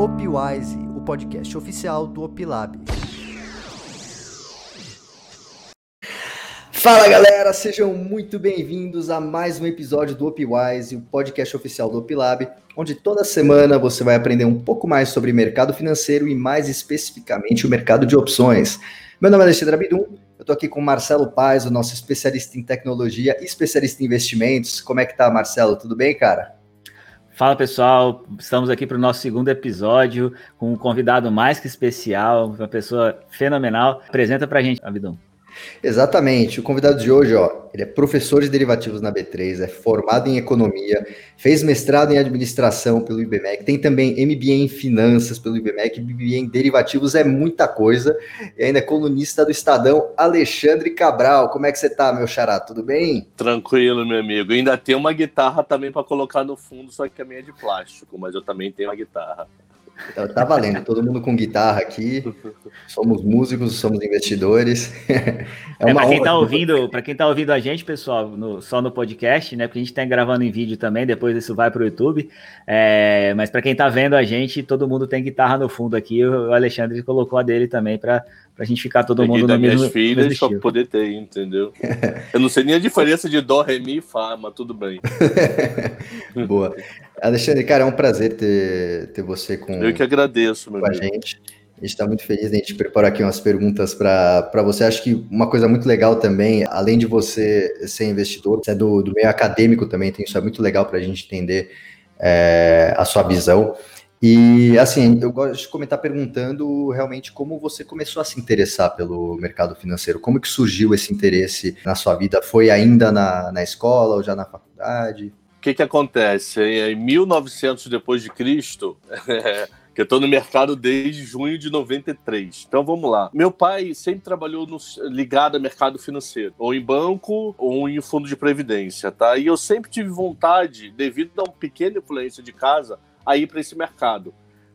Opwise, o podcast oficial do Opilab. Fala galera, sejam muito bem-vindos a mais um episódio do Opwise, o podcast oficial do Opilab, onde toda semana você vai aprender um pouco mais sobre mercado financeiro e mais especificamente o mercado de opções. Meu nome é Alexandre Abidum, eu estou aqui com o Marcelo Paz, o nosso especialista em tecnologia e especialista em investimentos. Como é que tá, Marcelo? Tudo bem, cara? Fala pessoal, estamos aqui para o nosso segundo episódio com um convidado mais que especial, uma pessoa fenomenal. Apresenta para a gente, Abidão. Exatamente. O convidado de hoje, ó, ele é professor de derivativos na B3, é formado em economia, fez mestrado em administração pelo IBMEC, tem também MBA em finanças pelo IBMEC, MBA em derivativos é muita coisa, e ainda é colunista do Estadão, Alexandre Cabral. Como é que você tá, meu xará? Tudo bem? Tranquilo, meu amigo. Ainda tem uma guitarra também para colocar no fundo, só que a minha é de plástico, mas eu também tenho uma guitarra. Tá, tá valendo, todo mundo com guitarra aqui. Somos músicos, somos investidores. É, é para quem está ouvindo, para quem tá ouvindo a gente, pessoal, no, só no podcast, né? Porque a gente está gravando em vídeo também, depois isso vai para o YouTube. É, mas para quem está vendo a gente, todo mundo tem guitarra no fundo aqui. O Alexandre colocou a dele também para a gente ficar todo Peguei mundo no mesmo. minhas filhas para poder ter, entendeu? Eu não sei nem a diferença de dó, ré, mi e fá, mas tudo bem. Boa. Alexandre, cara, é um prazer ter, ter você com, Eu que agradeço, meu com a gente. A gente está muito feliz de a gente preparar aqui umas perguntas para você. Acho que uma coisa muito legal também, além de você ser investidor, você é do, do meio acadêmico também, tem isso é muito legal para a gente entender é, a sua visão. E assim, eu gosto de comentar perguntando realmente como você começou a se interessar pelo mercado financeiro, como que surgiu esse interesse na sua vida? Foi ainda na, na escola ou já na faculdade? O que, que acontece? Em 1900 depois de Cristo, que eu estou no mercado desde junho de 93. Então vamos lá. Meu pai sempre trabalhou no, ligado ao mercado financeiro, ou em banco, ou em fundo de previdência, tá? E eu sempre tive vontade, devido a uma pequena influência de casa, a ir para esse mercado.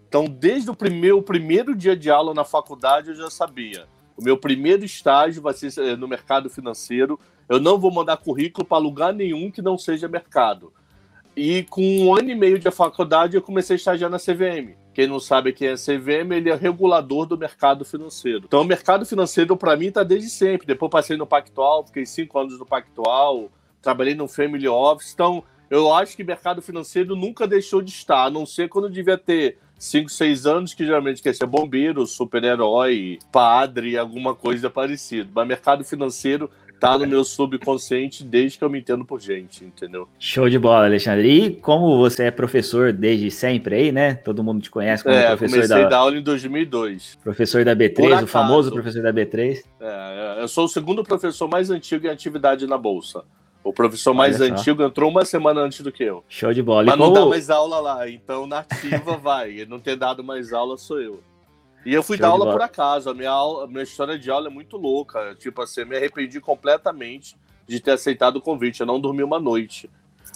Então, desde o primeiro, primeiro dia de aula na faculdade, eu já sabia. O meu primeiro estágio vai ser eh, no mercado financeiro. Eu não vou mandar currículo para lugar nenhum que não seja mercado. E com um ano e meio de faculdade, eu comecei a estagiar na CVM. Quem não sabe quem é a CVM, ele é regulador do mercado financeiro. Então, o mercado financeiro, para mim, está desde sempre. Depois passei no Pactual, fiquei cinco anos no Pactual, trabalhei no Family Office. Então, eu acho que mercado financeiro nunca deixou de estar, a não ser quando devia ter 5, 6 anos, que geralmente quer ser bombeiro, super-herói, padre, alguma coisa parecida. Mas mercado financeiro tá no meu subconsciente desde que eu me entendo por gente, entendeu? Show de bola, Alexandre. E como você é professor desde sempre aí, né? Todo mundo te conhece como é, professor comecei da... a dar aula em 2002. Professor da B3, o famoso professor da B3. É, eu sou o segundo professor mais antigo em atividade na Bolsa. O professor mais antigo entrou uma semana antes do que eu. Show de bola. Mas não dá mais aula lá, então nativa vai. Ele não ter dado mais aula sou eu. E eu fui Show dar aula por acaso. A minha, aula, a minha história de aula é muito louca. Tipo assim, eu me arrependi completamente de ter aceitado o convite. Eu não dormi uma noite.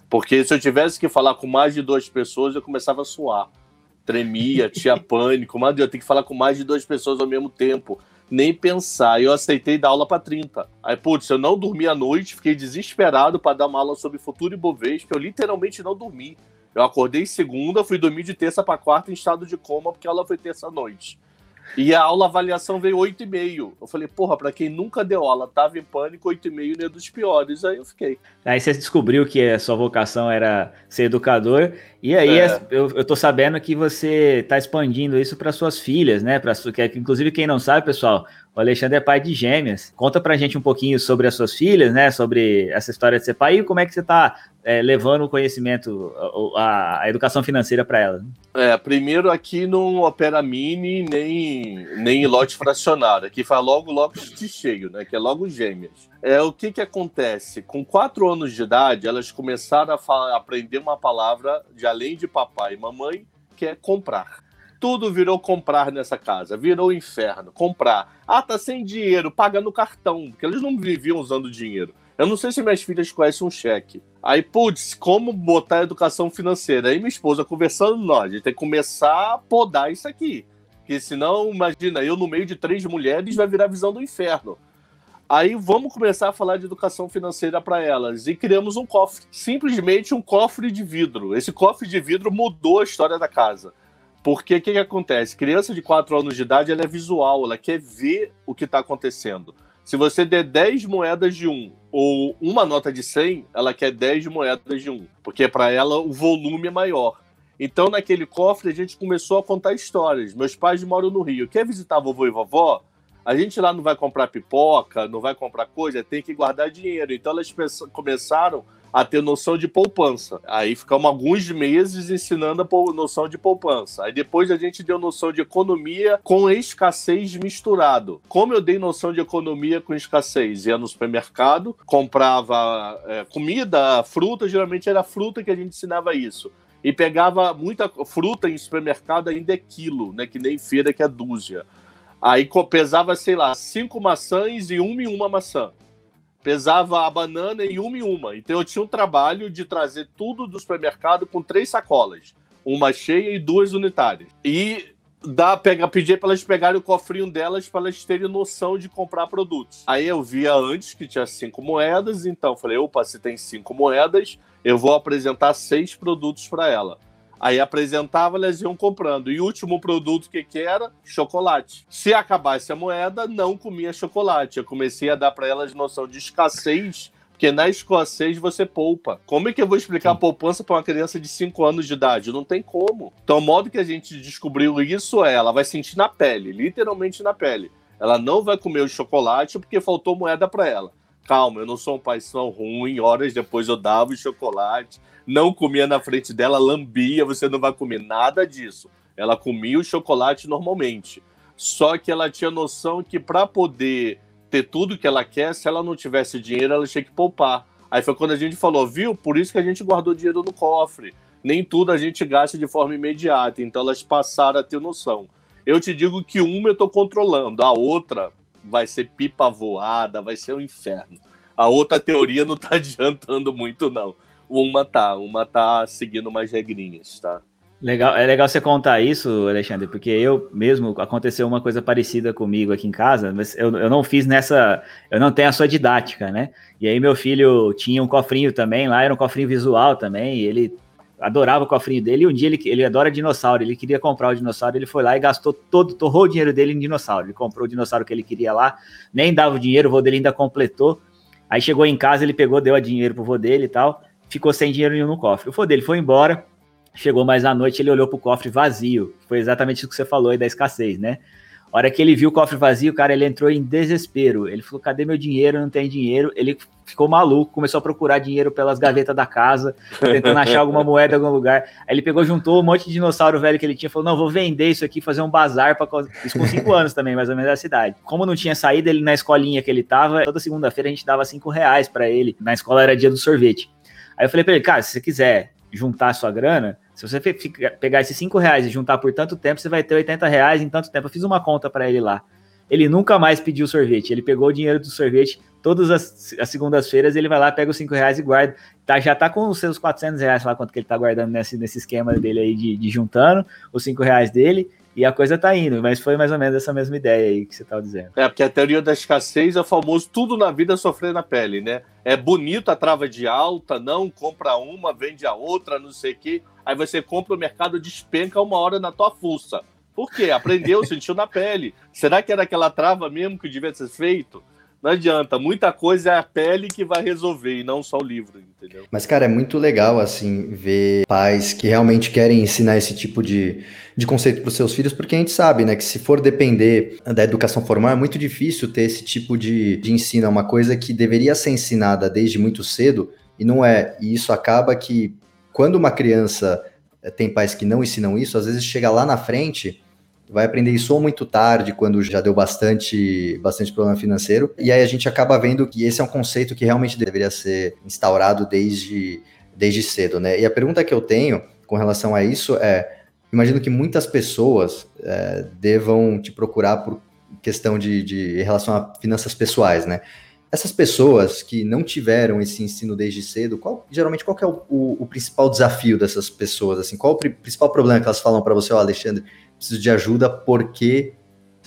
Porque se eu tivesse que falar com mais de duas pessoas, eu começava a suar. Tremia, tinha pânico. Mas eu tenho que falar com mais de duas pessoas ao mesmo tempo nem pensar. Eu aceitei dar aula para 30. Aí, putz, eu não dormi à noite, fiquei desesperado para dar uma aula sobre futuro e Bovespa. Eu literalmente não dormi. Eu acordei segunda, fui dormir de terça para quarta em estado de coma, porque a aula foi terça-noite. E a aula avaliação veio 8,5. Eu falei, porra, pra quem nunca deu aula, tava em pânico, 8,5 não é dos piores. Aí eu fiquei. Aí você descobriu que a sua vocação era ser educador. E aí é. eu, eu tô sabendo que você tá expandindo isso para suas filhas, né? Pra, que, inclusive, quem não sabe, pessoal, o Alexandre é pai de gêmeas. Conta pra gente um pouquinho sobre as suas filhas, né? Sobre essa história de ser pai e como é que você tá é, levando o conhecimento, a, a educação financeira para elas. É, primeiro aqui não opera mini nem, nem lote fracionário. Aqui faz logo lote cheio, né? Que é logo gêmeas. É, o que que acontece? Com quatro anos de idade, elas começaram a, falar, aprender uma palavra de além de papai e mamãe, que é comprar. Tudo virou comprar nessa casa, virou inferno, comprar. Ah, tá sem dinheiro, paga no cartão, porque eles não viviam usando dinheiro. Eu não sei se minhas filhas conhecem um cheque. Aí, putz, como botar educação financeira? Aí minha esposa conversando, nós, a gente tem que começar a podar isso aqui. Porque senão, imagina, eu no meio de três mulheres vai virar visão do inferno. Aí vamos começar a falar de educação financeira para elas. E criamos um cofre. Simplesmente um cofre de vidro. Esse cofre de vidro mudou a história da casa. Porque o que, que acontece? Criança de 4 anos de idade ela é visual, ela quer ver o que está acontecendo. Se você der 10 moedas de um ou uma nota de 100, ela quer 10 moedas de um, porque para ela o volume é maior. Então, naquele cofre, a gente começou a contar histórias. Meus pais moram no Rio. Quer visitar vovô e vovó? A gente lá não vai comprar pipoca, não vai comprar coisa, tem que guardar dinheiro. Então, elas começaram a ter noção de poupança. Aí ficamos alguns meses ensinando a noção de poupança. Aí depois a gente deu noção de economia com escassez misturado. Como eu dei noção de economia com escassez? Ia no supermercado, comprava é, comida, fruta, geralmente era fruta que a gente ensinava isso. E pegava muita fruta em supermercado ainda é quilo, né? Que nem feira que é dúzia. Aí pesava, sei lá, cinco maçãs e uma e uma maçã pesava a banana em uma e uma. Então eu tinha um trabalho de trazer tudo do supermercado com três sacolas, uma cheia e duas unitárias. E dá, pega, pedir para elas pegarem o cofrinho delas para elas terem noção de comprar produtos. Aí eu via antes que tinha cinco moedas, então falei, opa, se tem cinco moedas, eu vou apresentar seis produtos para ela. Aí apresentava, elas iam comprando. E o último produto que, que era? Chocolate. Se acabasse a moeda, não comia chocolate. Eu comecei a dar para elas noção de escassez, porque na escassez você poupa. Como é que eu vou explicar a poupança para uma criança de 5 anos de idade? Não tem como. Então, o modo que a gente descobriu isso é: ela vai sentir na pele, literalmente na pele. Ela não vai comer o chocolate porque faltou moeda para ela. Calma, eu não sou um pai tão ruim. Horas depois eu dava o chocolate não comia na frente dela, lambia, você não vai comer nada disso. Ela comia o chocolate normalmente. Só que ela tinha noção que para poder ter tudo que ela quer, se ela não tivesse dinheiro, ela tinha que poupar. Aí foi quando a gente falou, viu? Por isso que a gente guardou dinheiro no cofre. Nem tudo a gente gasta de forma imediata. Então elas passaram a ter noção. Eu te digo que uma eu estou controlando, a outra vai ser pipa voada, vai ser um inferno. A outra teoria não está adiantando muito, não uma tá, uma tá seguindo umas regrinhas, tá? Legal, é legal você contar isso, Alexandre, porque eu mesmo aconteceu uma coisa parecida comigo aqui em casa, mas eu, eu não fiz nessa, eu não tenho a sua didática, né? E aí meu filho tinha um cofrinho também, lá era um cofrinho visual também, e ele adorava o cofrinho dele, e um dia ele, ele adora dinossauro, ele queria comprar o dinossauro, ele foi lá e gastou todo, torrou o dinheiro dele em dinossauro, ele comprou o dinossauro que ele queria lá, nem dava o dinheiro, o vô dele ainda completou, aí chegou em casa, ele pegou, deu a dinheiro pro vô dele e tal, ficou sem dinheiro nenhum no cofre. O foi dele foi embora, chegou mais à noite, ele olhou pro cofre vazio. Foi exatamente isso que você falou aí da escassez, né? Hora que ele viu o cofre vazio, cara, ele entrou em desespero. Ele falou: cadê meu dinheiro? Não tem dinheiro. Ele ficou maluco, começou a procurar dinheiro pelas gavetas da casa, tentando achar alguma moeda em algum lugar. Aí ele pegou, juntou um monte de dinossauro velho que ele tinha, falou: não, vou vender isso aqui, fazer um bazar para Isso com cinco anos também, mais ou menos da cidade. Como não tinha saído, ele na escolinha que ele tava, toda segunda-feira a gente dava cinco reais para ele. Na escola era dia do sorvete. Aí eu falei para ele, cara, se você quiser juntar sua grana, se você pegar esses 5 reais e juntar por tanto tempo, você vai ter 80 reais em tanto tempo. Eu fiz uma conta para ele lá. Ele nunca mais pediu sorvete. Ele pegou o dinheiro do sorvete todas as, as segundas-feiras. Ele vai lá, pega os 5 reais e guarda. Tá, já tá com os seus 400 reais, lá quanto que ele tá guardando nesse, nesse esquema dele aí de, de juntando os 5 reais dele. E a coisa tá indo, mas foi mais ou menos essa mesma ideia aí que você tava dizendo. É, porque a teoria da escassez é o famoso tudo na vida sofrer na pele, né? É bonito a trava de alta, não compra uma, vende a outra, não sei o quê. Aí você compra o mercado, despenca uma hora na tua fuça. Por quê? Aprendeu, sentiu na pele. Será que era aquela trava mesmo que devia ser feito? Não adianta, muita coisa é a pele que vai resolver e não só o livro, entendeu? Mas, cara, é muito legal, assim, ver pais que realmente querem ensinar esse tipo de, de conceito para os seus filhos, porque a gente sabe, né, que se for depender da educação formal, é muito difícil ter esse tipo de, de ensino, é uma coisa que deveria ser ensinada desde muito cedo, e não é. E isso acaba que, quando uma criança eh, tem pais que não ensinam isso, às vezes chega lá na frente vai aprender isso ou muito tarde, quando já deu bastante, bastante problema financeiro. E aí a gente acaba vendo que esse é um conceito que realmente deveria ser instaurado desde, desde cedo, né? E a pergunta que eu tenho com relação a isso é: imagino que muitas pessoas é, devam te procurar por questão de, de relação a finanças pessoais, né? Essas pessoas que não tiveram esse ensino desde cedo, qual, geralmente qual é o, o, o, principal desafio dessas pessoas? Assim, qual o principal problema que elas falam para você, oh, Alexandre? Preciso de ajuda porque.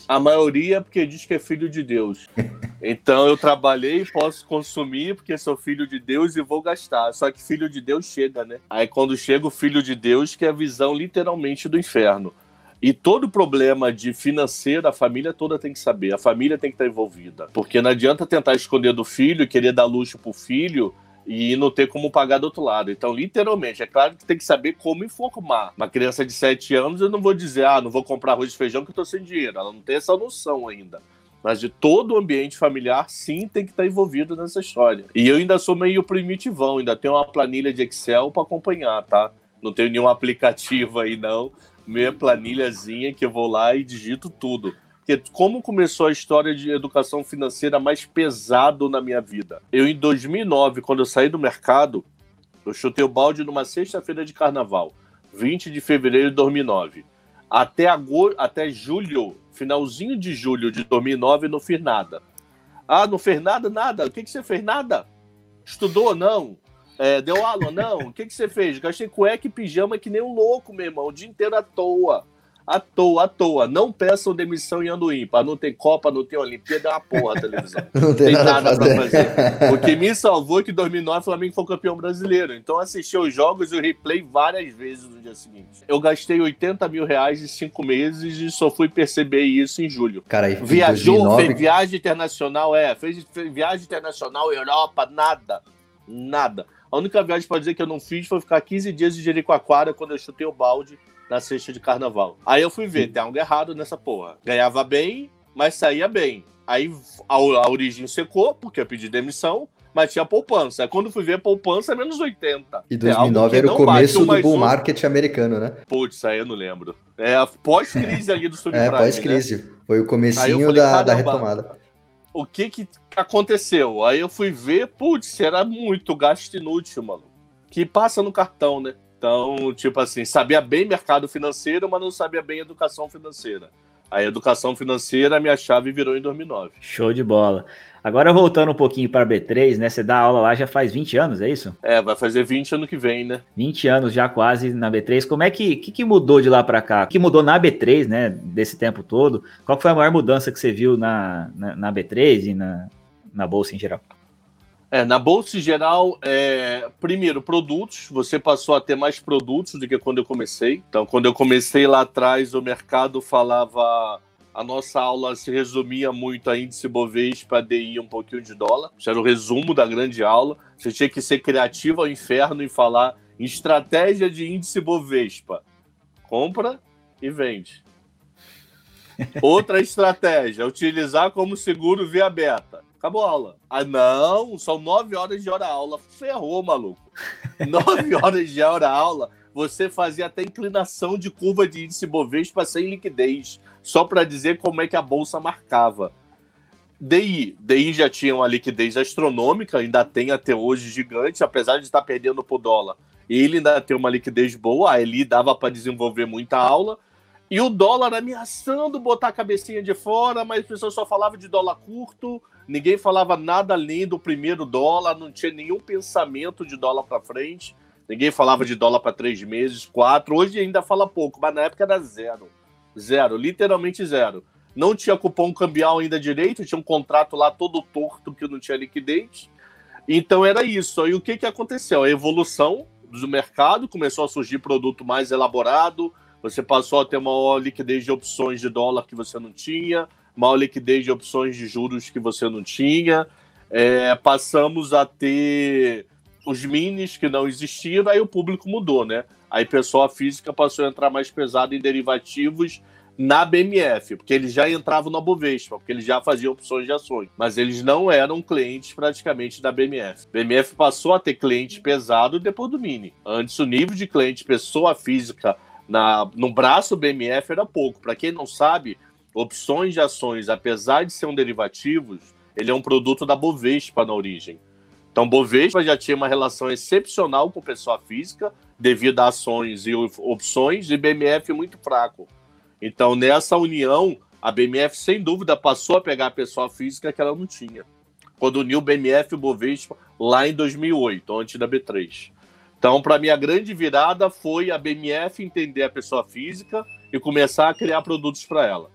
A maioria é porque diz que é filho de Deus. Então eu trabalhei, posso consumir porque sou filho de Deus e vou gastar. Só que filho de Deus chega, né? Aí quando chega o filho de Deus, que é a visão literalmente do inferno. E todo problema de financeiro, a família toda tem que saber, a família tem que estar envolvida. Porque não adianta tentar esconder do filho, querer dar luxo pro filho e não ter como pagar do outro lado. Então, literalmente, é claro que tem que saber como informar. Uma criança de 7 anos, eu não vou dizer, ah, não vou comprar arroz e feijão que eu tô sem dinheiro. Ela não tem essa noção ainda. Mas de todo o ambiente familiar, sim, tem que estar envolvido nessa história. E eu ainda sou meio primitivão, ainda tenho uma planilha de Excel para acompanhar, tá? Não tenho nenhum aplicativo aí, não minha planilhazinha que eu vou lá e digito tudo. Porque como começou a história de educação financeira mais pesado na minha vida? Eu, em 2009, quando eu saí do mercado, eu chutei o balde numa sexta-feira de carnaval, 20 de fevereiro de 2009. Até, agosto, até julho, finalzinho de julho de 2009, não fiz nada. Ah, não fez nada? Nada. O que, que você fez? Nada. Estudou? Não. É, deu aula? Não. O que, que você fez? Gastei cueca e pijama que nem um louco, meu irmão, o dia inteiro à toa. À toa, à toa. Não peçam demissão em ano ímpar. Não tem Copa, não tem Olimpíada, é uma porra a televisão. Não tem, tem nada, nada pra fazer. O que me salvou é que em 2009 o Flamengo foi campeão brasileiro. Então assisti os jogos e o replay várias vezes no dia seguinte. Eu gastei 80 mil reais em cinco meses e só fui perceber isso em julho. Cara, Viajou, 2009... fez viagem internacional, é. Fez, fez viagem internacional, Europa, nada. Nada. A única viagem pode dizer que eu não fiz foi ficar 15 dias de Jericoacoara quando eu chutei o balde na sexta de carnaval. Aí eu fui ver, tem algo errado nessa porra. Ganhava bem, mas saía bem. Aí a, a origem secou, porque eu pedi demissão, mas tinha poupança. Quando fui ver poupança, é menos 80. E 2009 era o começo do bull market americano, né? Putz, aí eu não lembro. É pós-crise ali do subprime. É, pós-crise. Né? Foi o comecinho falei, da, da retomada o que que aconteceu? Aí eu fui ver, putz, era muito gasto inútil, mano. Que passa no cartão, né? Então, tipo assim, sabia bem mercado financeiro, mas não sabia bem educação financeira. A educação financeira, a minha chave virou em 2009. Show de bola. Agora voltando um pouquinho para a B3, né? Você dá aula lá já faz 20 anos, é isso? É, vai fazer 20 ano que vem, né? 20 anos já quase na B3. Como é que, que, que mudou de lá para cá? O que mudou na B3, né? Desse tempo todo? Qual foi a maior mudança que você viu na, na, na B3 e na, na Bolsa em geral? É, na bolsa geral, é, primeiro, produtos. Você passou a ter mais produtos do que quando eu comecei. Então, quando eu comecei lá atrás, o mercado falava. A nossa aula se resumia muito a índice Bovespa, DI um pouquinho de dólar. Isso era o resumo da grande aula. Você tinha que ser criativo ao inferno e falar em estratégia de índice Bovespa. Compra e vende. Outra estratégia, utilizar como seguro via beta acabou a aula. Ah, não, são nove horas de hora aula. Ferrou, maluco. Nove horas de hora aula, você fazia até inclinação de curva de índice Bovespa sem liquidez, só para dizer como é que a bolsa marcava. DI, DI já tinha uma liquidez astronômica, ainda tem até hoje gigante, apesar de estar perdendo por dólar. Ele ainda tem uma liquidez boa, ali dava para desenvolver muita aula. E o dólar ameaçando botar a cabecinha de fora, mas as pessoas só falavam de dólar curto, ninguém falava nada além do primeiro dólar, não tinha nenhum pensamento de dólar para frente, ninguém falava de dólar para três meses, quatro. Hoje ainda fala pouco, mas na época era zero. Zero, literalmente zero. Não tinha cupom cambial ainda direito, tinha um contrato lá todo torto que não tinha liquidez. Então era isso. E o que, que aconteceu? A evolução do mercado começou a surgir produto mais elaborado, você passou a ter uma liquidez de opções de dólar que você não tinha, maior liquidez de opções de juros que você não tinha. É, passamos a ter os minis que não existiam, aí o público mudou, né? Aí pessoa física passou a entrar mais pesado em derivativos na BMF, porque eles já entravam na Bovespa, porque eles já faziam opções de ações, mas eles não eram clientes praticamente da BMF. BMF passou a ter cliente pesado depois do mini. Antes o nível de cliente pessoa física na, no braço BMF era pouco. Para quem não sabe, opções de ações, apesar de ser um derivativos, ele é um produto da Bovespa na origem. Então, Bovespa já tinha uma relação excepcional com pessoa física, devido a ações e opções, e BMF muito fraco. Então, nessa união, a BMF, sem dúvida, passou a pegar a pessoa física que ela não tinha. Quando uniu BMF e Bovespa lá em 2008, antes da B3. Então, para mim, a grande virada foi a BMF entender a pessoa física e começar a criar produtos para ela.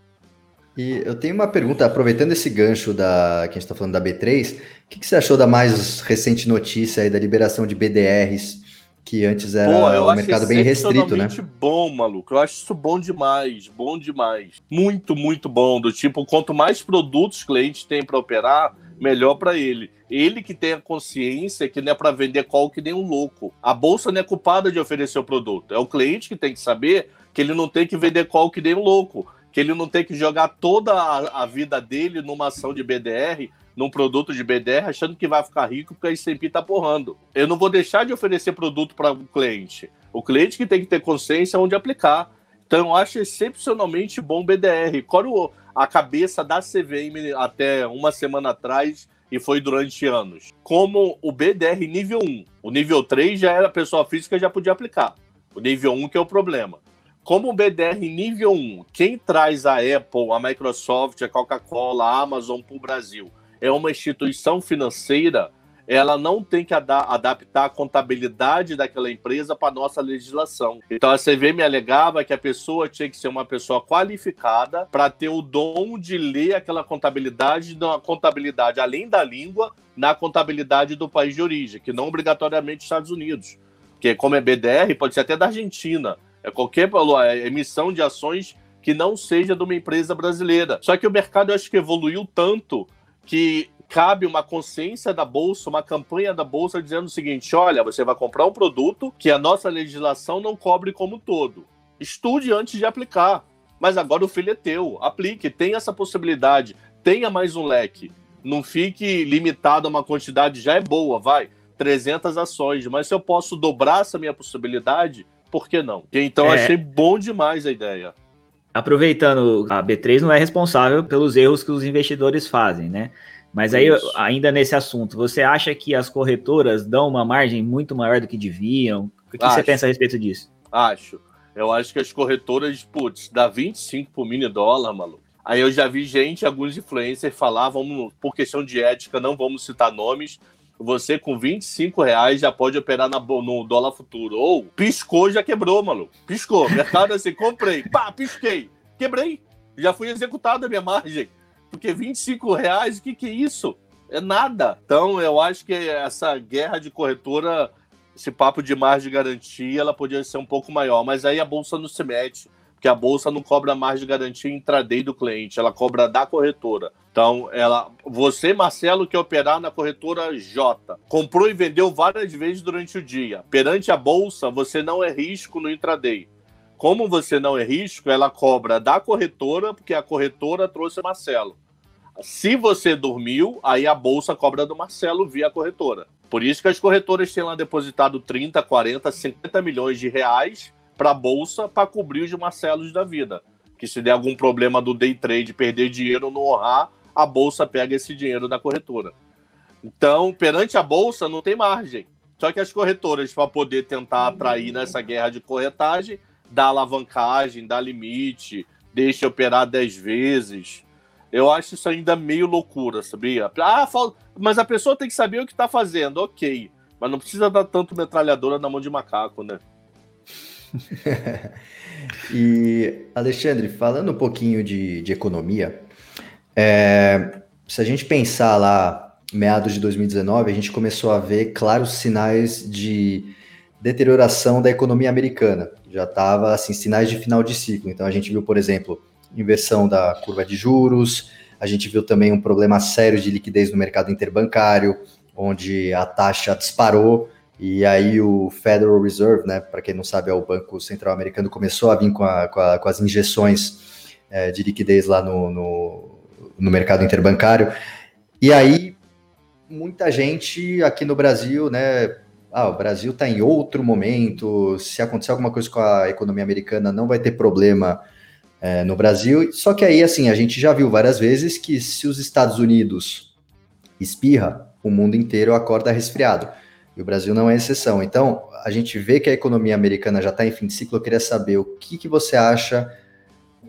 E eu tenho uma pergunta, aproveitando esse gancho da que a gente está falando da B3, o que, que, você achou da mais recente notícia aí da liberação de BDRs que antes era Pô, um mercado bem restrito, né? bom, maluco. Eu acho isso bom demais, bom demais. Muito, muito bom. Do tipo, quanto mais produtos o cliente tem para operar, melhor para ele. Ele que tem a consciência que não é para vender qual que nem um louco. A bolsa não é culpada de oferecer o produto. É o cliente que tem que saber que ele não tem que vender qual que nem um louco. Que ele não tem que jogar toda a, a vida dele numa ação de BDR num produto de BDR achando que vai ficar rico porque a S&P está porrando. Eu não vou deixar de oferecer produto para o cliente. O cliente que tem que ter consciência onde aplicar. Então, eu acho excepcionalmente bom BDR. Qual a cabeça da CVM até uma semana atrás e foi durante anos? Como o BDR nível 1. O nível 3 já era pessoa física, já podia aplicar. O nível 1 que é o problema. Como o BDR nível 1, quem traz a Apple, a Microsoft, a Coca-Cola, a Amazon para o Brasil é uma instituição financeira, ela não tem que ad adaptar a contabilidade daquela empresa para a nossa legislação. Então a CVM alegava que a pessoa tinha que ser uma pessoa qualificada para ter o dom de ler aquela contabilidade, na contabilidade além da língua, na contabilidade do país de origem, que não obrigatoriamente Estados Unidos. Porque como é BDR, pode ser até da Argentina. É qualquer é emissão de ações que não seja de uma empresa brasileira. Só que o mercado eu acho que evoluiu tanto que cabe uma consciência da bolsa, uma campanha da bolsa dizendo o seguinte: olha, você vai comprar um produto que a nossa legislação não cobre como todo. Estude antes de aplicar. Mas agora o filho é teu. Aplique, tenha essa possibilidade, tenha mais um leque. Não fique limitado a uma quantidade, já é boa, vai. 300 ações, mas se eu posso dobrar essa minha possibilidade, por que não? Então é... achei bom demais a ideia. Aproveitando, a B3 não é responsável pelos erros que os investidores fazem, né? Mas aí, Isso. ainda nesse assunto, você acha que as corretoras dão uma margem muito maior do que deviam? O que acho. você pensa a respeito disso? Acho. Eu acho que as corretoras, putz, dá 25 por mini dólar, maluco. Aí eu já vi gente, alguns influencers falar, vamos, por questão de ética, não vamos citar nomes, você com 25 reais já pode operar na, no dólar futuro. Ou piscou, já quebrou, maluco. Piscou. Mercado assim, comprei. Pá, pisquei. Quebrei. Já fui executado a minha margem. Porque 25 reais, o que, que é isso? É nada. Então, eu acho que essa guerra de corretora, esse papo de margem de garantia, ela podia ser um pouco maior. Mas aí a bolsa não se mete porque a bolsa não cobra mais de garantia intraday do cliente, ela cobra da corretora. Então, ela, você, Marcelo, que operar na corretora J, comprou e vendeu várias vezes durante o dia. Perante a bolsa, você não é risco no intraday. Como você não é risco, ela cobra da corretora, porque a corretora trouxe o Marcelo. Se você dormiu, aí a bolsa cobra do Marcelo via corretora. Por isso que as corretoras têm lá depositado 30, 40, 50 milhões de reais para a bolsa para cobrir os Marcelos da vida. Que se der algum problema do day trade, perder dinheiro no honrar, a bolsa pega esse dinheiro da corretora. Então, perante a bolsa, não tem margem. Só que as corretoras, para poder tentar atrair nessa guerra de corretagem, dá alavancagem, dá limite, deixa operar 10 vezes. Eu acho isso ainda meio loucura, sabia? Ah, mas a pessoa tem que saber o que está fazendo, ok. Mas não precisa dar tanto metralhadora na mão de macaco, né? e, Alexandre, falando um pouquinho de, de economia, é, se a gente pensar lá, meados de 2019, a gente começou a ver claros sinais de deterioração da economia americana. Já estava, assim, sinais de final de ciclo. Então, a gente viu, por exemplo, inversão da curva de juros, a gente viu também um problema sério de liquidez no mercado interbancário, onde a taxa disparou, e aí o Federal Reserve, né, para quem não sabe, é o Banco Central Americano, começou a vir com, a, com, a, com as injeções é, de liquidez lá no, no, no, mercado interbancário. E aí muita gente aqui no Brasil, né, ah, o Brasil está em outro momento, se acontecer alguma coisa com a economia americana, não vai ter problema é, no Brasil. Só que aí, assim, a gente já viu várias vezes que se os Estados Unidos espirra, o mundo inteiro acorda resfriado. E o Brasil não é exceção. Então, a gente vê que a economia americana já está em fim de ciclo. Eu queria saber o que, que você acha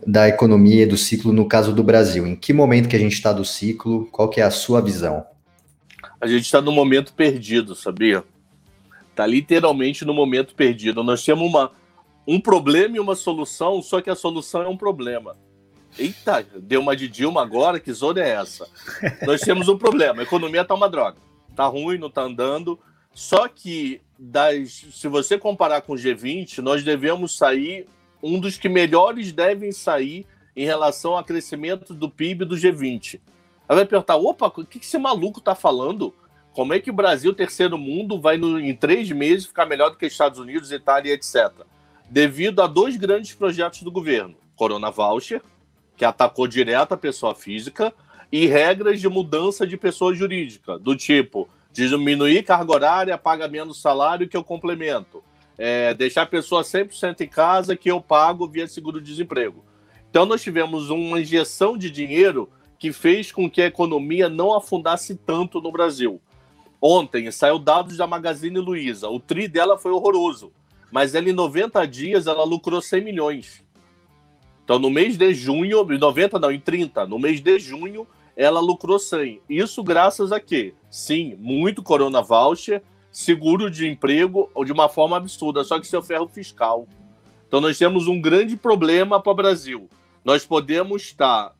da economia e do ciclo no caso do Brasil. Em que momento que a gente está do ciclo? Qual que é a sua visão? A gente está no momento perdido, sabia? Está literalmente no momento perdido. Nós temos uma, um problema e uma solução, só que a solução é um problema. Eita, deu uma de Dilma agora, que zona é essa? Nós temos um problema, a economia está uma droga. Está ruim, não está andando, Só que, das, se você comparar com o G20, nós devemos sair um dos que melhores devem sair em relação ao crescimento do PIB do G20. Aí vai perguntar: opa, o que esse maluco está falando? Como é que o Brasil, terceiro mundo, vai no, em três meses ficar melhor do que Estados Unidos, Itália, etc. Devido a dois grandes projetos do governo: Corona Voucher, que atacou direto a pessoa física, e regras de mudança de pessoa jurídica, do tipo diminuir carga horária, paga menos salário que eu complemento. É, deixar a pessoa 100% em casa que eu pago via seguro-desemprego. Então, nós tivemos uma injeção de dinheiro que fez com que a economia não afundasse tanto no Brasil. Ontem saiu dados da Magazine Luiza. O TRI dela foi horroroso, mas ela em 90 dias ela lucrou 100 milhões. Então, no mês de junho, 90 não, em 30, no mês de junho, ela lucrou 100. Isso graças a quê? Sim, muito Corona Voucher, seguro de emprego de uma forma absurda, só que seu ferro fiscal. Então nós temos um grande problema para o Brasil. Nós podemos estar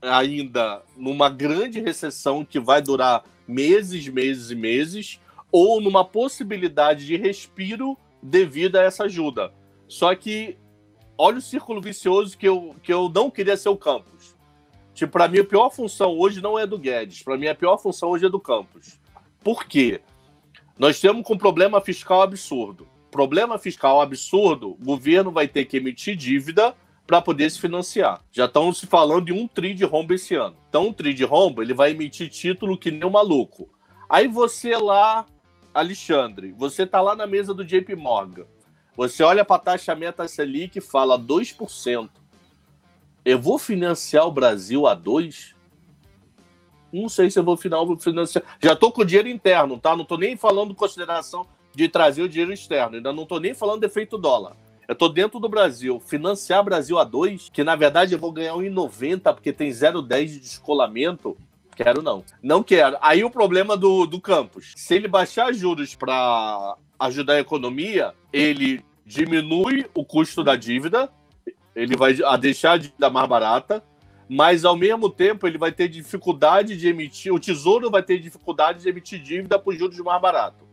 ainda numa grande recessão que vai durar meses, meses e meses, ou numa possibilidade de respiro devido a essa ajuda. Só que olha o círculo vicioso que eu, que eu não queria ser o Campos. Tipo, para mim, a pior função hoje não é do Guedes. Para mim, a pior função hoje é do Campos. Por quê? Nós temos um problema fiscal absurdo. Problema fiscal absurdo, o governo vai ter que emitir dívida para poder se financiar. Já estão se falando de um tri de rombo esse ano. Então, um tri de rombo, ele vai emitir título que nem um maluco. Aí você lá, Alexandre, você tá lá na mesa do JP Morgan. Você olha para a taxa meta Selic e fala 2% eu vou financiar o Brasil a dois? Não sei se eu vou financiar. Já estou com dinheiro interno, tá? Não estou nem falando consideração de trazer o dinheiro externo. Ainda não estou nem falando de efeito dólar. Eu estou dentro do Brasil. Financiar Brasil a dois, que na verdade eu vou ganhar 1,90 porque tem 0,10 de descolamento. Quero não. Não quero. Aí o problema do, do campus. Se ele baixar juros para ajudar a economia, ele diminui o custo da dívida, ele vai a deixar de dar mais barata, mas ao mesmo tempo ele vai ter dificuldade de emitir, o Tesouro vai ter dificuldade de emitir dívida por juros mais barato.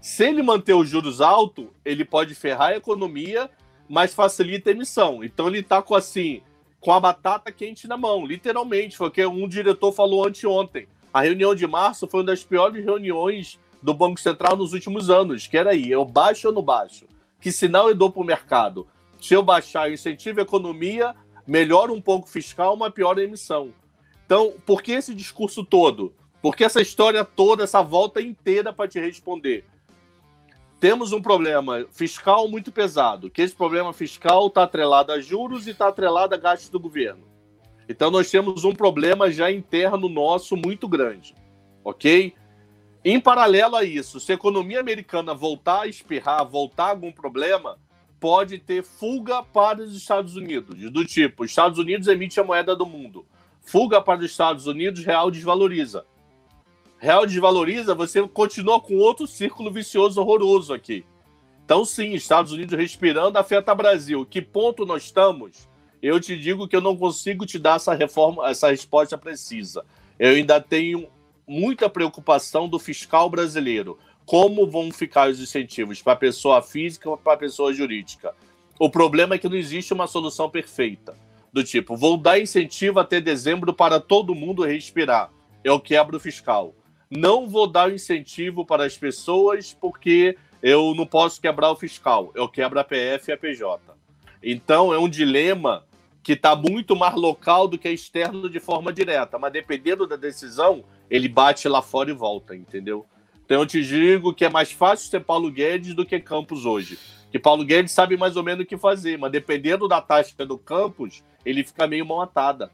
Se ele manter os juros altos, ele pode ferrar a economia, mas facilita a emissão. Então ele está com assim, com a batata quente na mão, literalmente, foi o que um diretor falou anteontem. A reunião de março foi uma das piores reuniões do Banco Central nos últimos anos, que era aí, eu baixo ou não baixo? Que sinal eu dou para o mercado? Se eu baixar incentivo à economia, melhora um pouco o fiscal, mas piora a emissão. Então, por que esse discurso todo? Por que essa história toda, essa volta inteira para te responder? Temos um problema fiscal muito pesado, que esse problema fiscal está atrelado a juros e está atrelado a gastos do governo. Então nós temos um problema já interno nosso muito grande, ok? Em paralelo a isso, se a economia americana voltar a espirrar, voltar a algum problema, pode ter fuga para os Estados Unidos, do tipo, Estados Unidos emite a moeda do mundo. Fuga para os Estados Unidos, real desvaloriza. Real desvaloriza, você continua com outro círculo vicioso horroroso aqui. Então, sim, Estados Unidos respirando afeta Brasil. Que ponto nós estamos? Eu te digo que eu não consigo te dar essa reforma, essa resposta precisa. Eu ainda tenho muita preocupação do fiscal brasileiro como vão ficar os incentivos para pessoa física ou para pessoa jurídica. O problema é que não existe uma solução perfeita. Do tipo, vou dar incentivo até dezembro para todo mundo respirar. Eu quebro o fiscal. Não vou dar incentivo para as pessoas porque eu não posso quebrar o fiscal. Eu quebro a PF e a PJ. Então é um dilema que está muito mais local do que externo de forma direta. Mas dependendo da decisão, ele bate lá fora e volta, entendeu? Então eu te digo que é mais fácil ser Paulo Guedes do que Campos hoje. Que Paulo Guedes sabe mais ou menos o que fazer, mas dependendo da tática do Campos, ele fica meio mão atada.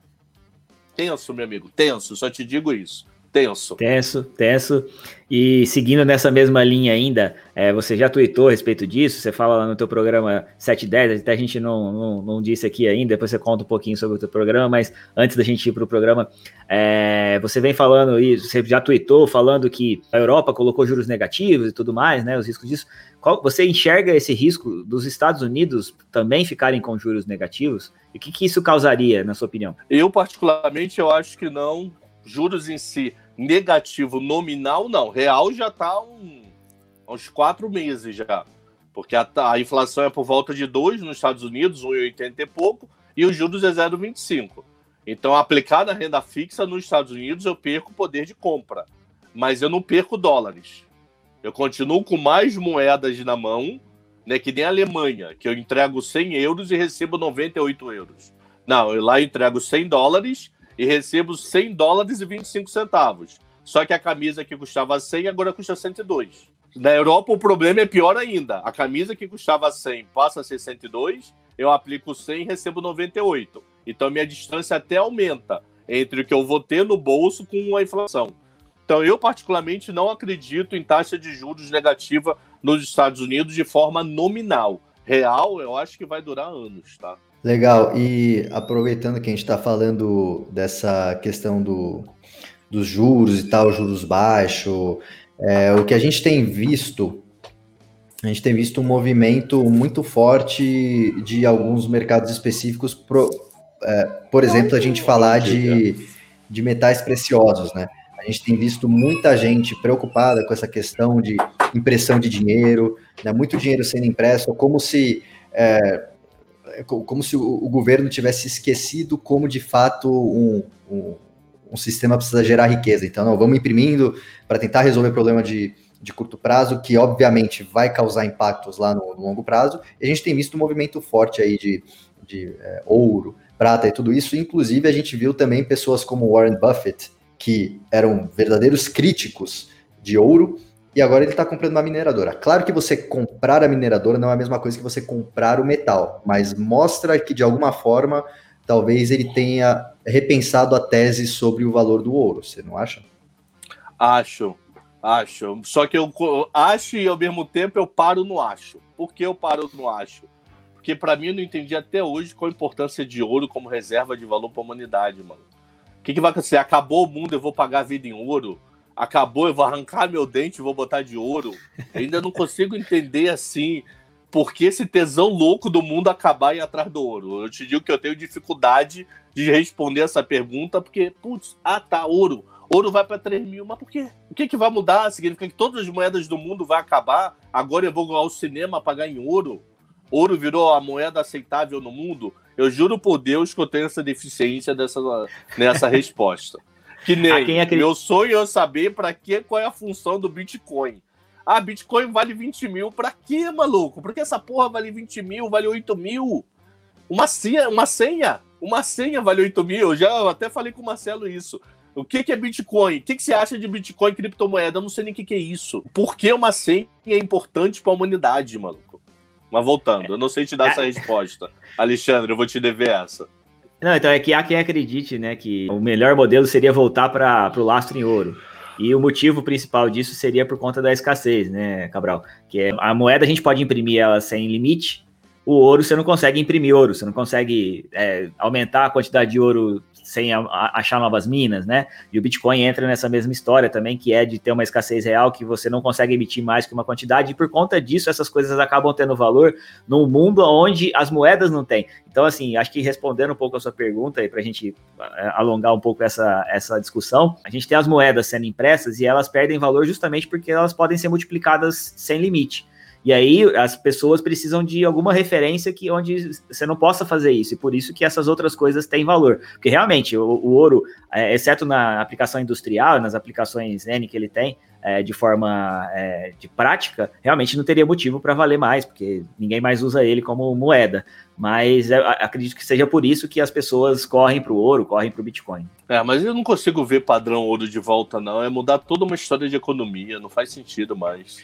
Tenso, meu amigo, tenso, só te digo isso. Tenso. Tenso, tenso. E seguindo nessa mesma linha ainda, é, você já tweetou a respeito disso, você fala lá no teu programa 710, até a gente não, não, não, disse aqui ainda, depois você conta um pouquinho sobre o teu programa, mas antes da gente ir para o programa, é, você vem falando isso, você já tweetou falando que a Europa colocou juros negativos e tudo mais, né, os riscos disso. Qual, você enxerga esse risco dos Estados Unidos também ficarem com juros negativos? E o que, que isso causaria, na sua opinião? Eu, particularmente, eu acho que não, juros em si negativo nominal, não. Real já está um, uns quatro meses já. Porque a, a inflação é por volta de 2 nos Estados Unidos, 1,80 e pouco, e os juros é 0,25. Então, aplicada a renda fixa nos Estados Unidos, eu perco poder de compra. Mas eu não perco dólares. Eu continuo com mais moedas na mão, né, que nem a Alemanha, que eu entrego 100 euros e recebo 98 euros. Não, eu lá entrego 100 dólares e recebo 100 dólares e 25 centavos. Só que a camisa que custava 100 agora custa 102. Na Europa o problema é pior ainda. A camisa que custava 100 passa a ser 102, eu aplico 100 e recebo 98. Então minha distância até aumenta entre o que eu vou ter no bolso com a inflação. Então eu particularmente não acredito em taxa de juros negativa nos Estados Unidos de forma nominal. Real, eu acho que vai durar anos, tá? Legal. E aproveitando que a gente está falando dessa questão do, dos juros e tal, juros baixos, é, o que a gente tem visto, a gente tem visto um movimento muito forte de alguns mercados específicos, pro, é, por exemplo, a gente falar de, de metais preciosos, né? A gente tem visto muita gente preocupada com essa questão de impressão de dinheiro, né? muito dinheiro sendo impresso, como se é, como se o, o, governo tivesse esquecido como de fato um, um um sistema precisa gerar riqueza. Então, não, vamos imprimindo para tentar resolver problema de, de curto prazo, que obviamente vai causar impactos lá no, no longo prazo. E a gente tem visto um movimento forte aí de, de é, ouro, prata e tudo isso. Inclusive, a gente viu também pessoas como Warren Buffett, que eram verdadeiros críticos de ouro, e agora ele está comprando uma mineradora. Claro que você comprar a mineradora não é a mesma coisa que você comprar o metal, mas mostra que de alguma forma talvez ele tenha repensado a tese sobre o valor do ouro, você não acha? Acho, acho. Só que eu acho e ao mesmo tempo eu paro no acho. Por que eu paro no acho? Porque para mim eu não entendi até hoje qual a importância de ouro como reserva de valor para a humanidade, mano. O que, que vai acontecer? Acabou o mundo, eu vou pagar a vida em ouro? Acabou, eu vou arrancar meu dente e vou botar de ouro? Eu ainda não consigo entender assim por que esse tesão louco do mundo acabar e ir atrás do ouro? Eu te digo que eu tenho dificuldade de responder essa pergunta, porque, putz, ah tá, ouro. Ouro vai para 3 mil, mas por quê? O que, que vai mudar? Significa que todas as moedas do mundo vão acabar? Agora eu vou ao cinema pagar em ouro? Ouro virou a moeda aceitável no mundo? Eu juro por Deus que eu tenho essa deficiência dessa, nessa resposta. Que nem meu sonho é saber para que qual é a função do Bitcoin. Ah, Bitcoin vale 20 mil. Pra quê, maluco? Por que essa porra vale 20 mil, vale 8 mil? Uma senha, uma senha, uma senha vale 8 mil. Eu já até falei com o Marcelo isso. O que, que é Bitcoin? O que, que você acha de Bitcoin criptomoeda? Eu não sei nem o que, que é isso. Por que uma senha é importante para a humanidade, maluco? Mas voltando, eu não sei te dar essa resposta. Alexandre, eu vou te dever essa. Não, então é que há quem acredite, né, que o melhor modelo seria voltar para o lastro em ouro. E o motivo principal disso seria por conta da escassez, né, Cabral? Que é, a moeda a gente pode imprimir ela sem limite, o ouro você não consegue imprimir ouro, você não consegue é, aumentar a quantidade de ouro sem achar novas minas, né? E o Bitcoin entra nessa mesma história também, que é de ter uma escassez real que você não consegue emitir mais que uma quantidade, e por conta disso essas coisas acabam tendo valor num mundo onde as moedas não têm. Então, assim, acho que respondendo um pouco a sua pergunta, para a gente alongar um pouco essa, essa discussão, a gente tem as moedas sendo impressas e elas perdem valor justamente porque elas podem ser multiplicadas sem limite. E aí as pessoas precisam de alguma referência que onde você não possa fazer isso, e por isso que essas outras coisas têm valor. Porque realmente o, o ouro, é, exceto na aplicação industrial, nas aplicações N que ele tem, é, de forma é, de prática, realmente não teria motivo para valer mais, porque ninguém mais usa ele como moeda. Mas acredito que seja por isso que as pessoas correm para o ouro, correm para o Bitcoin. É, mas eu não consigo ver padrão ouro de volta, não. É mudar toda uma história de economia, não faz sentido mais.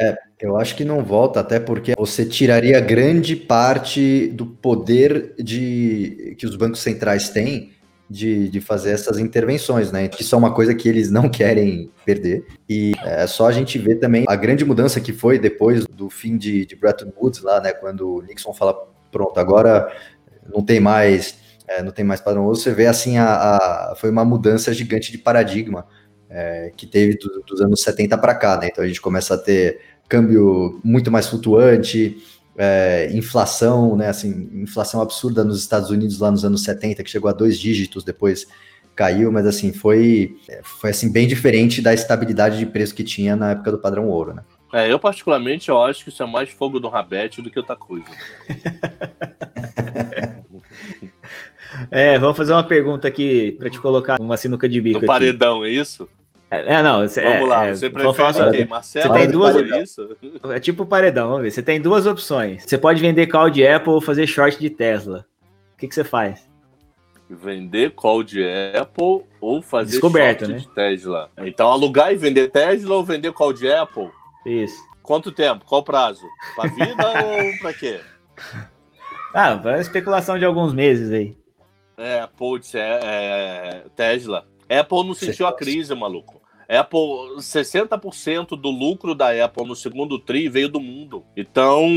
É, eu acho que não volta, até porque você tiraria grande parte do poder de que os bancos centrais têm de, de fazer essas intervenções, né? Que isso é uma coisa que eles não querem perder. E é só a gente ver também a grande mudança que foi depois do fim de, de Bretton Woods lá, né? Quando o Nixon fala, pronto, agora não tem mais, é, não tem mais padrão. Você vê assim, a, a, foi uma mudança gigante de paradigma é, que teve do, dos anos 70 para cá, né? Então a gente começa a ter câmbio muito mais flutuante, é, inflação, né? Assim, inflação absurda nos Estados Unidos lá nos anos 70, que chegou a dois dígitos, depois caiu, mas assim, foi, foi assim, bem diferente da estabilidade de preço que tinha na época do padrão ouro, né? É, eu particularmente eu acho que isso é mais fogo do rabete do que outra coisa. é, vamos fazer uma pergunta aqui para te colocar uma sinuca de bico. No paredão, é isso? É, é não, cê, Vamos é, lá, é, você prefere quem? Marcelo? Você tem duas isso? É tipo paredão, vamos ver. Você tem duas opções. Você pode vender call de Apple ou fazer short de Tesla. O que, que você faz? Vender call de Apple ou fazer short né? de Tesla. Então alugar e vender Tesla ou vender call de Apple? Isso. Quanto tempo? Qual prazo? Pra vida ou pra quê? Ah, para especulação de alguns meses aí. É, putz, é, é, Tesla. Apple não sentiu a crise, maluco. Apple, 60% do lucro da Apple no segundo TRI veio do mundo. Então,